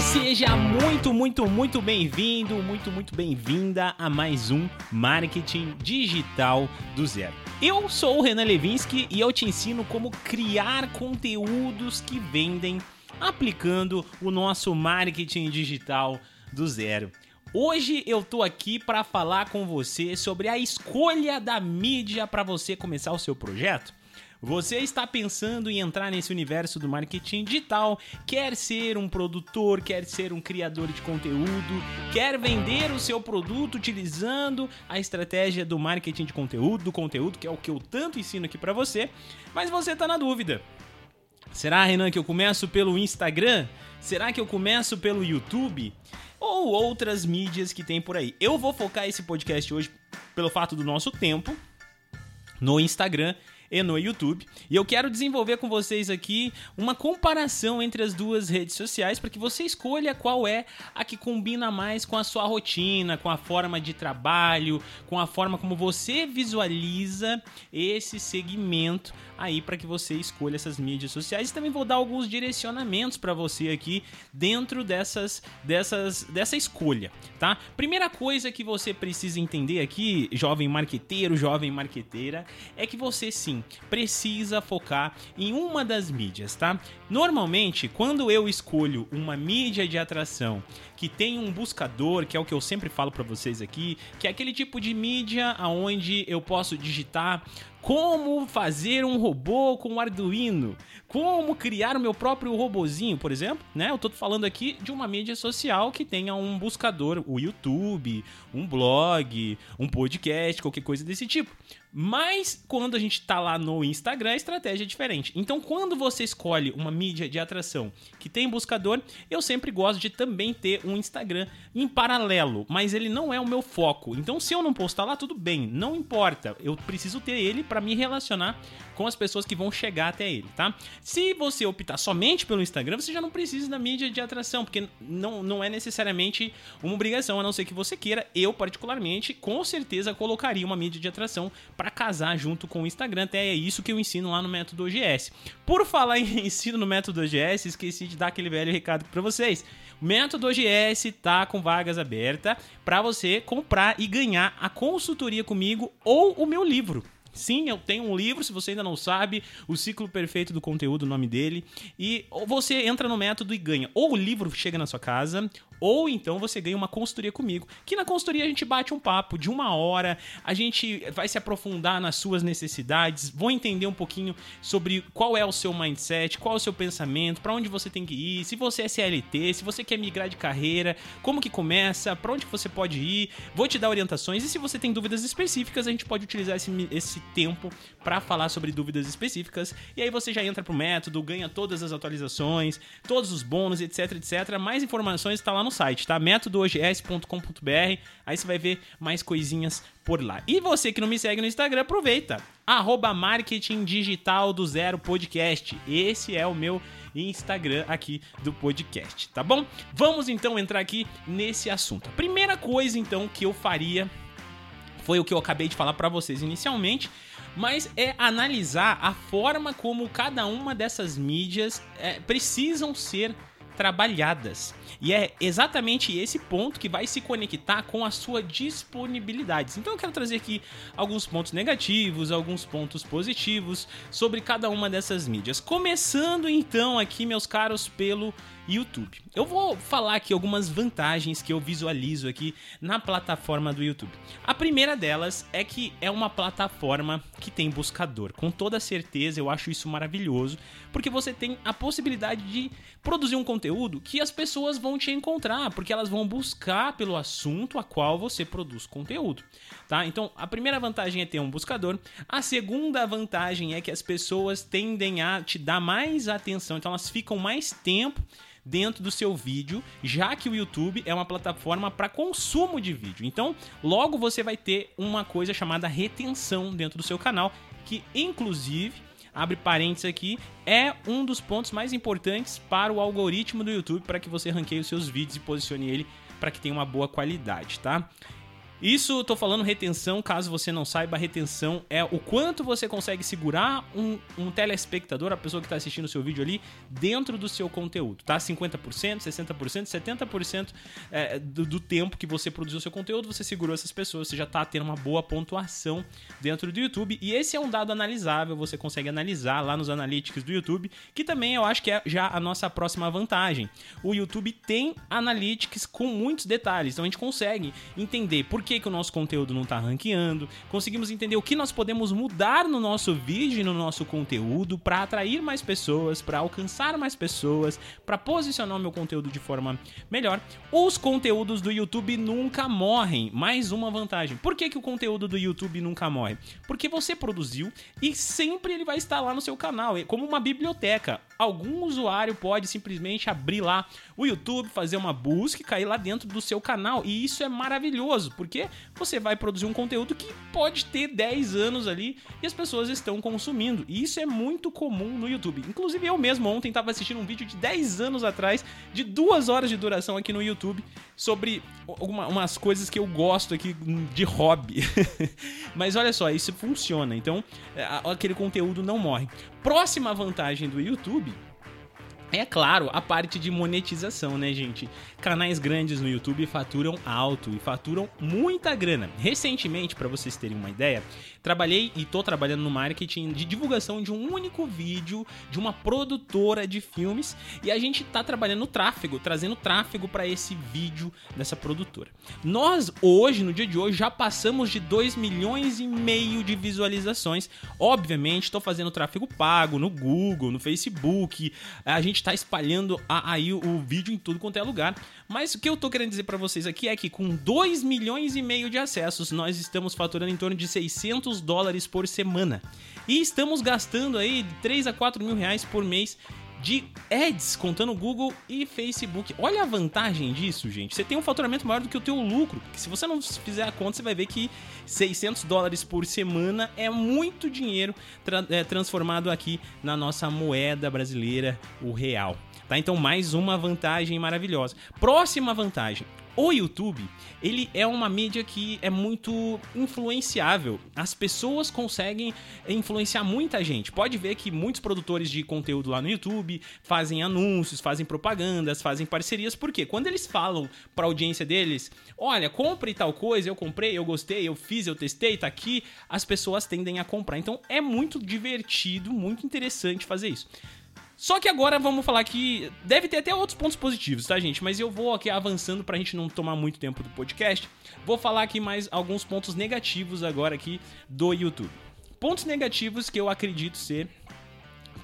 seja muito, muito, muito bem-vindo, muito, muito bem-vinda a mais um Marketing Digital do Zero. Eu sou o Renan Levinsky e eu te ensino como criar conteúdos que vendem aplicando o nosso marketing digital do zero. Hoje eu tô aqui para falar com você sobre a escolha da mídia para você começar o seu projeto. Você está pensando em entrar nesse universo do marketing digital, quer ser um produtor, quer ser um criador de conteúdo, quer vender o seu produto utilizando a estratégia do marketing de conteúdo, do conteúdo, que é o que eu tanto ensino aqui para você, mas você está na dúvida. Será, Renan, que eu começo pelo Instagram? Será que eu começo pelo YouTube? Ou outras mídias que tem por aí? Eu vou focar esse podcast hoje, pelo fato do nosso tempo, no Instagram e no YouTube. E eu quero desenvolver com vocês aqui uma comparação entre as duas redes sociais para que você escolha qual é a que combina mais com a sua rotina, com a forma de trabalho, com a forma como você visualiza esse segmento aí para que você escolha essas mídias sociais. E também vou dar alguns direcionamentos para você aqui dentro dessas, dessas, dessa escolha, tá? Primeira coisa que você precisa entender aqui, jovem marqueteiro, jovem marqueteira, é que você sim precisa focar em uma das mídias, tá? Normalmente, quando eu escolho uma mídia de atração que tem um buscador, que é o que eu sempre falo para vocês aqui, que é aquele tipo de mídia aonde eu posso digitar como fazer um robô com Arduino, como criar o meu próprio robozinho, por exemplo, né? Eu tô falando aqui de uma mídia social que tenha um buscador, o YouTube, um blog, um podcast, qualquer coisa desse tipo. Mas quando a gente tá lá no Instagram, a estratégia é diferente. Então, quando você escolhe uma mídia de atração que tem buscador, eu sempre gosto de também ter um Instagram em paralelo, mas ele não é o meu foco. Então, se eu não postar lá, tudo bem, não importa. Eu preciso ter ele para me relacionar com as pessoas que vão chegar até ele, tá? Se você optar somente pelo Instagram, você já não precisa da mídia de atração, porque não, não é necessariamente uma obrigação, a não ser que você queira. Eu, particularmente, com certeza colocaria uma mídia de atração para casar junto com o Instagram. Até é isso que eu ensino lá no método OGS. Por falar em ensino no método OGS, esqueci de dar aquele velho recado para vocês. O método OGS tá com vagas abertas para você comprar e ganhar a consultoria comigo ou o meu livro. Sim, eu tenho um livro, se você ainda não sabe, O Ciclo Perfeito do Conteúdo, o nome dele. E você entra no método e ganha. Ou o livro chega na sua casa, ou então você ganha uma consultoria comigo. Que na consultoria a gente bate um papo de uma hora, a gente vai se aprofundar nas suas necessidades, vou entender um pouquinho sobre qual é o seu mindset, qual é o seu pensamento, para onde você tem que ir, se você é CLT, se você quer migrar de carreira, como que começa, para onde você pode ir, vou te dar orientações e se você tem dúvidas específicas, a gente pode utilizar esse, esse tempo para falar sobre dúvidas específicas e aí você já entra pro método, ganha todas as atualizações, todos os bônus, etc, etc. Mais informações está lá no site, tá? métodoogs.com.br. Aí você vai ver mais coisinhas por lá. E você que não me segue no Instagram, aproveita. Arroba Marketing Digital do Zero Podcast. Esse é o meu Instagram aqui do podcast, tá bom? Vamos então entrar aqui nesse assunto. A primeira coisa então que eu faria foi o que eu acabei de falar para vocês inicialmente, mas é analisar a forma como cada uma dessas mídias é, precisam ser trabalhadas. E é exatamente esse ponto que vai se conectar com a sua disponibilidade. Então eu quero trazer aqui alguns pontos negativos, alguns pontos positivos sobre cada uma dessas mídias. Começando então aqui, meus caros, pelo YouTube. Eu vou falar aqui algumas vantagens que eu visualizo aqui na plataforma do YouTube. A primeira delas é que é uma plataforma que tem buscador. Com toda certeza, eu acho isso maravilhoso, porque você tem a possibilidade de produzir um conteúdo que as pessoas vão te encontrar, porque elas vão buscar pelo assunto a qual você produz conteúdo, tá? Então, a primeira vantagem é ter um buscador. A segunda vantagem é que as pessoas tendem a te dar mais atenção, então elas ficam mais tempo dentro do seu vídeo, já que o YouTube é uma plataforma para consumo de vídeo. Então, logo você vai ter uma coisa chamada retenção dentro do seu canal, que inclusive abre parênteses aqui, é um dos pontos mais importantes para o algoritmo do YouTube para que você ranqueie os seus vídeos e posicione ele para que tenha uma boa qualidade, tá? Isso, tô falando retenção, caso você não saiba, retenção é o quanto você consegue segurar um, um telespectador, a pessoa que está assistindo o seu vídeo ali, dentro do seu conteúdo, tá? 50%, 60%, 70% é, do, do tempo que você produziu o seu conteúdo, você segurou essas pessoas, você já tá tendo uma boa pontuação dentro do YouTube. E esse é um dado analisável, você consegue analisar lá nos analytics do YouTube, que também eu acho que é já a nossa próxima vantagem. O YouTube tem analytics com muitos detalhes, então a gente consegue entender por que, que o nosso conteúdo não está ranqueando, conseguimos entender o que nós podemos mudar no nosso vídeo e no nosso conteúdo para atrair mais pessoas, para alcançar mais pessoas, para posicionar o meu conteúdo de forma melhor. Os conteúdos do YouTube nunca morrem. Mais uma vantagem. Por que, que o conteúdo do YouTube nunca morre? Porque você produziu e sempre ele vai estar lá no seu canal, é como uma biblioteca. Algum usuário pode simplesmente abrir lá o YouTube, fazer uma busca e cair lá dentro do seu canal. E isso é maravilhoso, porque você vai produzir um conteúdo que pode ter 10 anos ali e as pessoas estão consumindo. E isso é muito comum no YouTube. Inclusive eu mesmo ontem estava assistindo um vídeo de 10 anos atrás, de duas horas de duração aqui no YouTube, sobre algumas coisas que eu gosto aqui de hobby. Mas olha só, isso funciona. Então, é, aquele conteúdo não morre. Próxima vantagem do YouTube é claro, a parte de monetização, né, gente? Canais grandes no YouTube faturam alto e faturam muita grana. Recentemente, para vocês terem uma ideia, trabalhei e tô trabalhando no marketing de divulgação de um único vídeo de uma produtora de filmes e a gente tá trabalhando no tráfego, trazendo tráfego para esse vídeo dessa produtora. Nós hoje, no dia de hoje, já passamos de 2 milhões e meio de visualizações. Obviamente, estou fazendo tráfego pago no Google, no Facebook. A gente está espalhando aí o vídeo em tudo quanto é lugar. Mas o que eu tô querendo dizer para vocês aqui é que com 2 milhões e meio de acessos, nós estamos faturando em torno de 600 dólares por semana. E estamos gastando aí 3 a 4 mil reais por mês de ads, contando Google e Facebook. Olha a vantagem disso, gente. Você tem um faturamento maior do que o teu lucro. Se você não fizer a conta, você vai ver que 600 dólares por semana é muito dinheiro tra é, transformado aqui na nossa moeda brasileira, o real. Tá? Então, mais uma vantagem maravilhosa. Próxima vantagem o YouTube, ele é uma mídia que é muito influenciável. As pessoas conseguem influenciar muita gente. Pode ver que muitos produtores de conteúdo lá no YouTube fazem anúncios, fazem propagandas, fazem parcerias, porque quando eles falam para a audiência deles, olha, compre tal coisa, eu comprei, eu gostei, eu fiz, eu testei, tá aqui, as pessoas tendem a comprar. Então é muito divertido, muito interessante fazer isso. Só que agora vamos falar que deve ter até outros pontos positivos, tá, gente? Mas eu vou aqui avançando pra gente não tomar muito tempo do podcast. Vou falar aqui mais alguns pontos negativos agora aqui do YouTube. Pontos negativos que eu acredito ser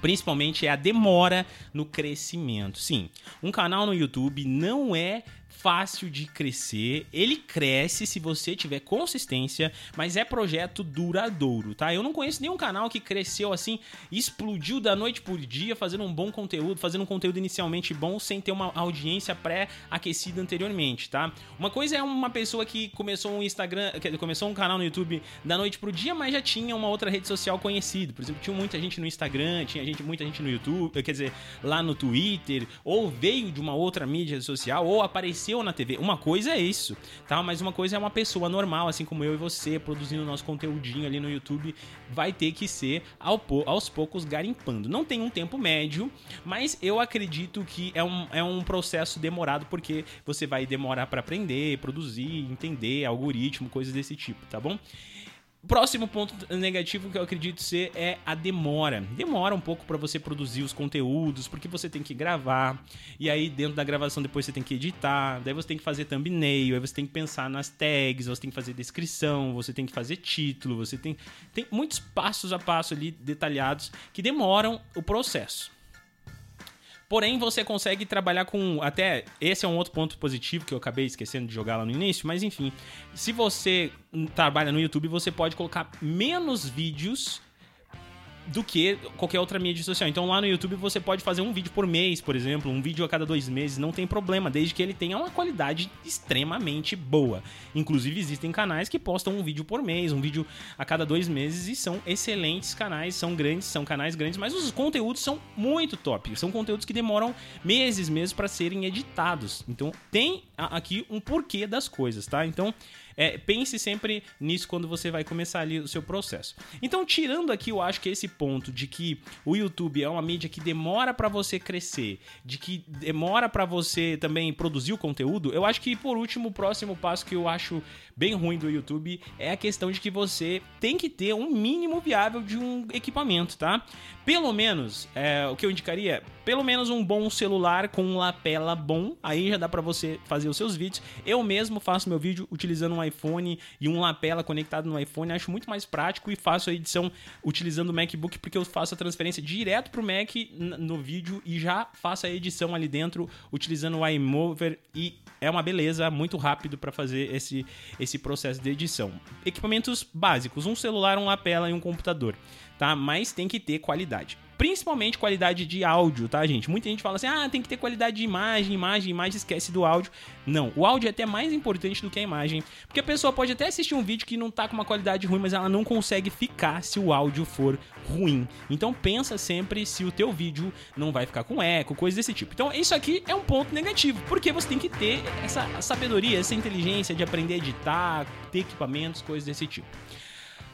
principalmente é a demora no crescimento. Sim, um canal no YouTube não é fácil de crescer. Ele cresce se você tiver consistência, mas é projeto duradouro, tá? Eu não conheço nenhum canal que cresceu assim, explodiu da noite por dia, fazendo um bom conteúdo, fazendo um conteúdo inicialmente bom sem ter uma audiência pré-aquecida anteriormente, tá? Uma coisa é uma pessoa que começou um Instagram, começou um canal no YouTube da noite pro dia, mas já tinha uma outra rede social conhecida. Por exemplo, tinha muita gente no Instagram, tinha gente, muita gente no YouTube, quer dizer, lá no Twitter, ou veio de uma outra mídia social, ou apareceu apareceu na TV. Uma coisa é isso, tá? Mas uma coisa é uma pessoa normal, assim como eu e você, produzindo nosso conteúdinho ali no YouTube, vai ter que ser aos poucos garimpando. Não tem um tempo médio, mas eu acredito que é um, é um processo demorado, porque você vai demorar para aprender, produzir, entender algoritmo, coisas desse tipo, tá bom? Próximo ponto negativo que eu acredito ser é a demora. Demora um pouco para você produzir os conteúdos, porque você tem que gravar, e aí dentro da gravação depois você tem que editar, daí você tem que fazer thumbnail, aí você tem que pensar nas tags, você tem que fazer descrição, você tem que fazer título, você tem tem muitos passos a passo ali detalhados que demoram o processo. Porém, você consegue trabalhar com. Até esse é um outro ponto positivo que eu acabei esquecendo de jogar lá no início, mas enfim. Se você trabalha no YouTube, você pode colocar menos vídeos do que qualquer outra mídia social. Então lá no YouTube você pode fazer um vídeo por mês, por exemplo, um vídeo a cada dois meses, não tem problema, desde que ele tenha uma qualidade extremamente boa. Inclusive existem canais que postam um vídeo por mês, um vídeo a cada dois meses e são excelentes canais, são grandes, são canais grandes, mas os conteúdos são muito top. São conteúdos que demoram meses mesmo para serem editados. Então tem aqui um porquê das coisas, tá? Então é, pense sempre nisso quando você vai começar ali o seu processo. Então, tirando aqui, eu acho que esse ponto de que o YouTube é uma mídia que demora para você crescer, de que demora para você também produzir o conteúdo, eu acho que por último, o próximo passo que eu acho bem ruim do YouTube é a questão de que você tem que ter um mínimo viável de um equipamento, tá? Pelo menos, é, o que eu indicaria, pelo menos um bom celular com um lapela bom, aí já dá para você fazer os seus vídeos. Eu mesmo faço meu vídeo utilizando um iPhone e um lapela conectado no iPhone, acho muito mais prático e faço a edição utilizando o MacBook porque eu faço a transferência direto pro Mac no vídeo e já faço a edição ali dentro utilizando o iMover e é uma beleza, muito rápido para fazer esse esse processo de edição. Equipamentos básicos, um celular, um lapela e um computador, tá? Mas tem que ter qualidade principalmente qualidade de áudio, tá, gente? Muita gente fala assim: ah, tem que ter qualidade de imagem, imagem, imagem, esquece do áudio. Não, o áudio é até mais importante do que a imagem, porque a pessoa pode até assistir um vídeo que não tá com uma qualidade ruim, mas ela não consegue ficar se o áudio for ruim. Então pensa sempre se o teu vídeo não vai ficar com eco, coisa desse tipo. Então isso aqui é um ponto negativo, porque você tem que ter essa sabedoria, essa inteligência de aprender a editar, ter equipamentos, coisas desse tipo.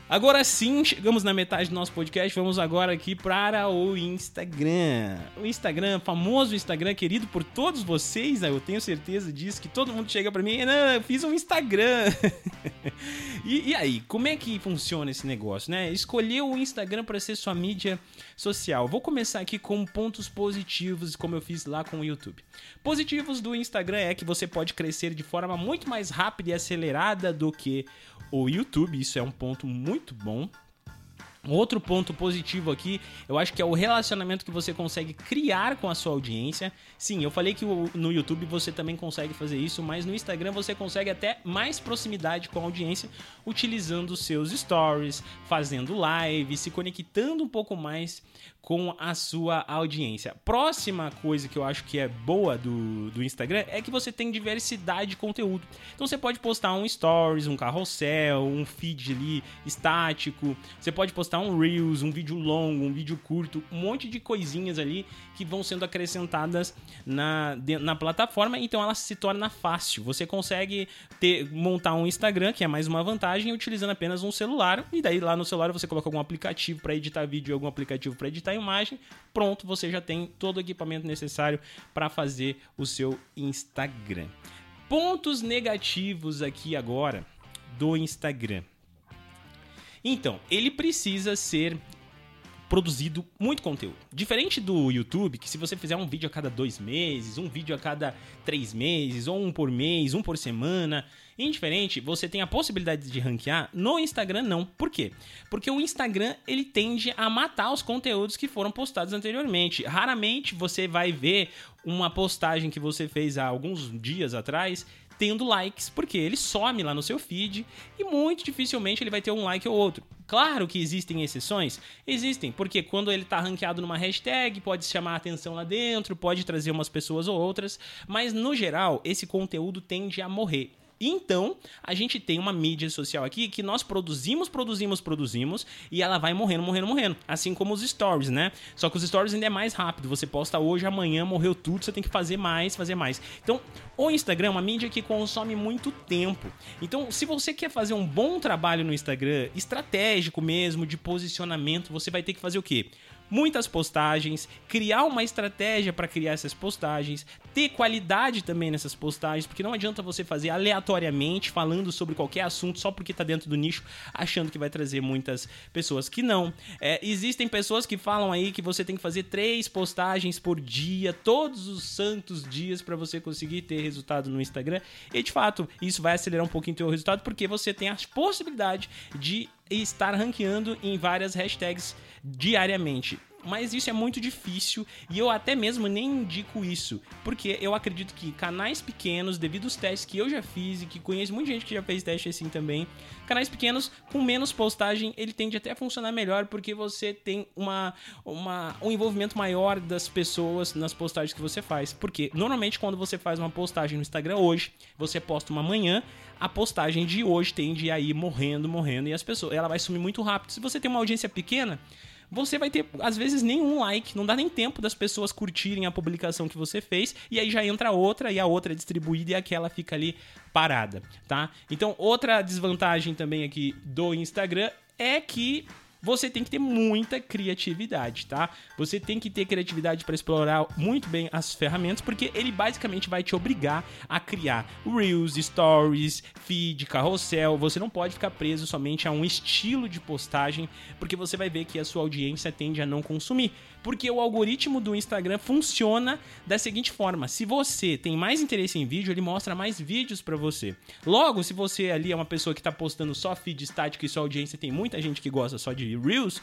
Agora sim, chegamos na metade do nosso podcast. Vamos agora aqui para o Instagram. O Instagram, famoso Instagram, querido por todos vocês, eu tenho certeza disso, que todo mundo chega para mim, eu fiz um Instagram. e, e, aí, como é que funciona esse negócio, né? Escolher o Instagram para ser sua mídia social. Vou começar aqui com pontos positivos, como eu fiz lá com o YouTube. Positivos do Instagram é que você pode crescer de forma muito mais rápida e acelerada do que o YouTube. Isso é um ponto muito bom. Outro ponto positivo aqui, eu acho que é o relacionamento que você consegue criar com a sua audiência. Sim, eu falei que no YouTube você também consegue fazer isso, mas no Instagram você consegue até mais proximidade com a audiência utilizando seus stories, fazendo live, se conectando um pouco mais com a sua audiência. Próxima coisa que eu acho que é boa do, do Instagram é que você tem diversidade de conteúdo. Então você pode postar um stories, um carrossel, um feed ali estático, você pode postar um reels, um vídeo longo, um vídeo curto, um monte de coisinhas ali que vão sendo acrescentadas na, na plataforma, então ela se torna fácil. Você consegue ter, montar um Instagram, que é mais uma vantagem, utilizando apenas um celular, e daí lá no celular você coloca algum aplicativo para editar vídeo, algum aplicativo para editar imagem, pronto, você já tem todo o equipamento necessário para fazer o seu Instagram. Pontos negativos aqui agora do Instagram. Então, ele precisa ser produzido muito conteúdo. Diferente do YouTube, que se você fizer um vídeo a cada dois meses, um vídeo a cada três meses, ou um por mês, um por semana, indiferente, você tem a possibilidade de ranquear. No Instagram, não. Por quê? Porque o Instagram ele tende a matar os conteúdos que foram postados anteriormente. Raramente você vai ver uma postagem que você fez há alguns dias atrás tendo likes, porque ele some lá no seu feed e muito dificilmente ele vai ter um like ou outro. Claro que existem exceções, existem, porque quando ele está ranqueado numa hashtag, pode chamar atenção lá dentro, pode trazer umas pessoas ou outras, mas no geral, esse conteúdo tende a morrer. Então, a gente tem uma mídia social aqui que nós produzimos, produzimos, produzimos e ela vai morrendo, morrendo, morrendo. Assim como os stories, né? Só que os stories ainda é mais rápido. Você posta hoje, amanhã morreu tudo, você tem que fazer mais, fazer mais. Então, o Instagram é uma mídia que consome muito tempo. Então, se você quer fazer um bom trabalho no Instagram, estratégico mesmo, de posicionamento, você vai ter que fazer o quê? Muitas postagens, criar uma estratégia para criar essas postagens, ter qualidade também nessas postagens, porque não adianta você fazer aleatoriamente falando sobre qualquer assunto só porque está dentro do nicho, achando que vai trazer muitas pessoas que não. É, existem pessoas que falam aí que você tem que fazer três postagens por dia, todos os santos dias para você conseguir ter resultado no Instagram. E de fato, isso vai acelerar um pouquinho o teu resultado porque você tem a possibilidade de estar ranqueando em várias hashtags diariamente mas isso é muito difícil e eu até mesmo nem indico isso, porque eu acredito que canais pequenos, devido aos testes que eu já fiz e que conheço muita gente que já fez teste assim também, canais pequenos com menos postagem, ele tende até a funcionar melhor porque você tem uma, uma um envolvimento maior das pessoas nas postagens que você faz. Porque normalmente quando você faz uma postagem no Instagram hoje, você posta uma manhã, a postagem de hoje tende a ir morrendo, morrendo e as pessoas, ela vai sumir muito rápido. Se você tem uma audiência pequena, você vai ter, às vezes, nenhum like, não dá nem tempo das pessoas curtirem a publicação que você fez, e aí já entra outra, e a outra é distribuída e aquela fica ali parada, tá? Então, outra desvantagem também aqui do Instagram é que você tem que ter muita criatividade, tá? Você tem que ter criatividade para explorar muito bem as ferramentas, porque ele basicamente vai te obrigar a criar reels, stories, feed, carrossel. Você não pode ficar preso somente a um estilo de postagem, porque você vai ver que a sua audiência tende a não consumir. Porque o algoritmo do Instagram funciona da seguinte forma: se você tem mais interesse em vídeo, ele mostra mais vídeos para você. Logo, se você ali é uma pessoa que tá postando só feed estático e sua audiência tem muita gente que gosta só de Reels,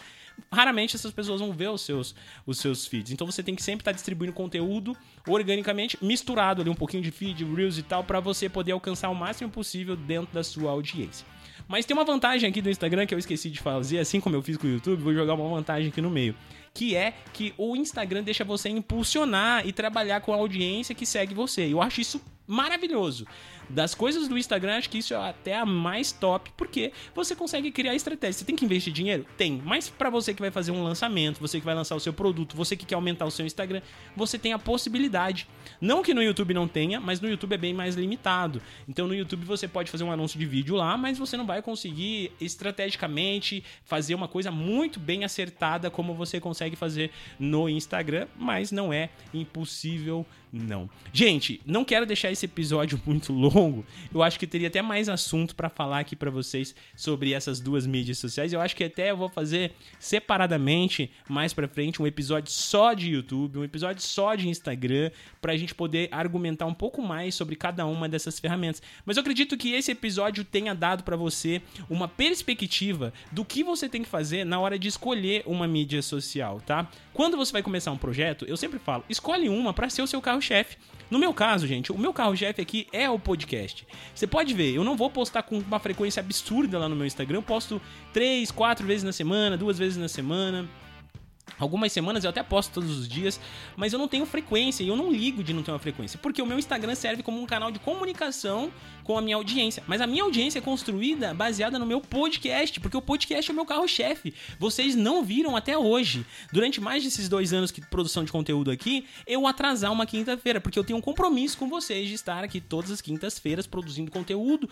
raramente essas pessoas vão ver os seus, os seus feeds. Então você tem que sempre estar tá distribuindo conteúdo organicamente, misturado ali um pouquinho de feed, Reels e tal, para você poder alcançar o máximo possível dentro da sua audiência. Mas tem uma vantagem aqui do Instagram que eu esqueci de fazer, assim como eu fiz com o YouTube, vou jogar uma vantagem aqui no meio que é que o Instagram deixa você impulsionar e trabalhar com a audiência que segue você. Eu acho isso maravilhoso. Das coisas do Instagram, acho que isso é até a mais top, porque você consegue criar estratégia. Você tem que investir dinheiro? Tem. Mas para você que vai fazer um lançamento, você que vai lançar o seu produto, você que quer aumentar o seu Instagram, você tem a possibilidade. Não que no YouTube não tenha, mas no YouTube é bem mais limitado. Então no YouTube você pode fazer um anúncio de vídeo lá, mas você não vai conseguir estrategicamente fazer uma coisa muito bem acertada como você consegue fazer no Instagram, mas não é impossível não. Gente, não quero deixar esse episódio muito longo. Eu acho que teria até mais assunto para falar aqui para vocês sobre essas duas mídias sociais. Eu acho que até eu vou fazer separadamente mais para frente um episódio só de YouTube, um episódio só de Instagram, para a gente poder argumentar um pouco mais sobre cada uma dessas ferramentas. Mas eu acredito que esse episódio tenha dado para você uma perspectiva do que você tem que fazer na hora de escolher uma mídia social, tá? Quando você vai começar um projeto, eu sempre falo, escolhe uma para ser o seu carro carro-chefe. No meu caso, gente, o meu carro-chefe aqui é o podcast. Você pode ver, eu não vou postar com uma frequência absurda lá no meu Instagram. Eu posto três, quatro vezes na semana, duas vezes na semana. Algumas semanas eu até posto todos os dias, mas eu não tenho frequência e eu não ligo de não ter uma frequência, porque o meu Instagram serve como um canal de comunicação com a minha audiência. Mas a minha audiência é construída baseada no meu podcast, porque o podcast é o meu carro-chefe. Vocês não viram até hoje, durante mais desses dois anos de produção de conteúdo aqui, eu atrasar uma quinta-feira, porque eu tenho um compromisso com vocês de estar aqui todas as quintas-feiras produzindo conteúdo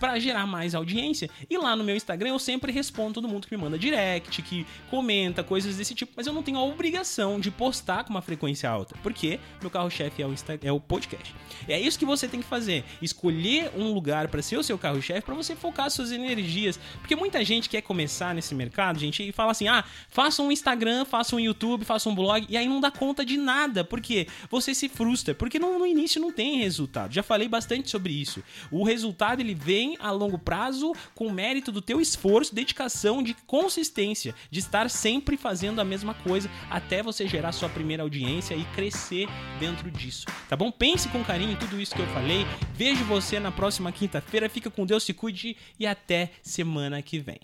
para gerar mais audiência. E lá no meu Instagram eu sempre respondo todo mundo que me manda direct, que comenta, coisas desse tipo, mas eu não tenho a obrigação de postar com uma frequência alta, porque meu carro-chefe é, o é o podcast. É isso que você tem que fazer: escolher um lugar para ser o seu carro-chefe para você focar suas energias. Porque muita gente quer começar nesse mercado, gente, e fala assim: ah, faça um Instagram, faça um YouTube, faça um blog, e aí não dá conta de nada. porque Você se frustra, porque no, no início não tem resultado. Já falei bastante sobre isso. O resultado ele vem a longo prazo com o mérito do teu esforço, dedicação, de consistência, de estar sempre fazendo a mesma coisa até você gerar sua primeira audiência e crescer dentro disso. Tá bom? Pense com carinho em tudo isso que eu falei. Vejo você na próxima quinta-feira. Fica com Deus, se cuide e até semana que vem.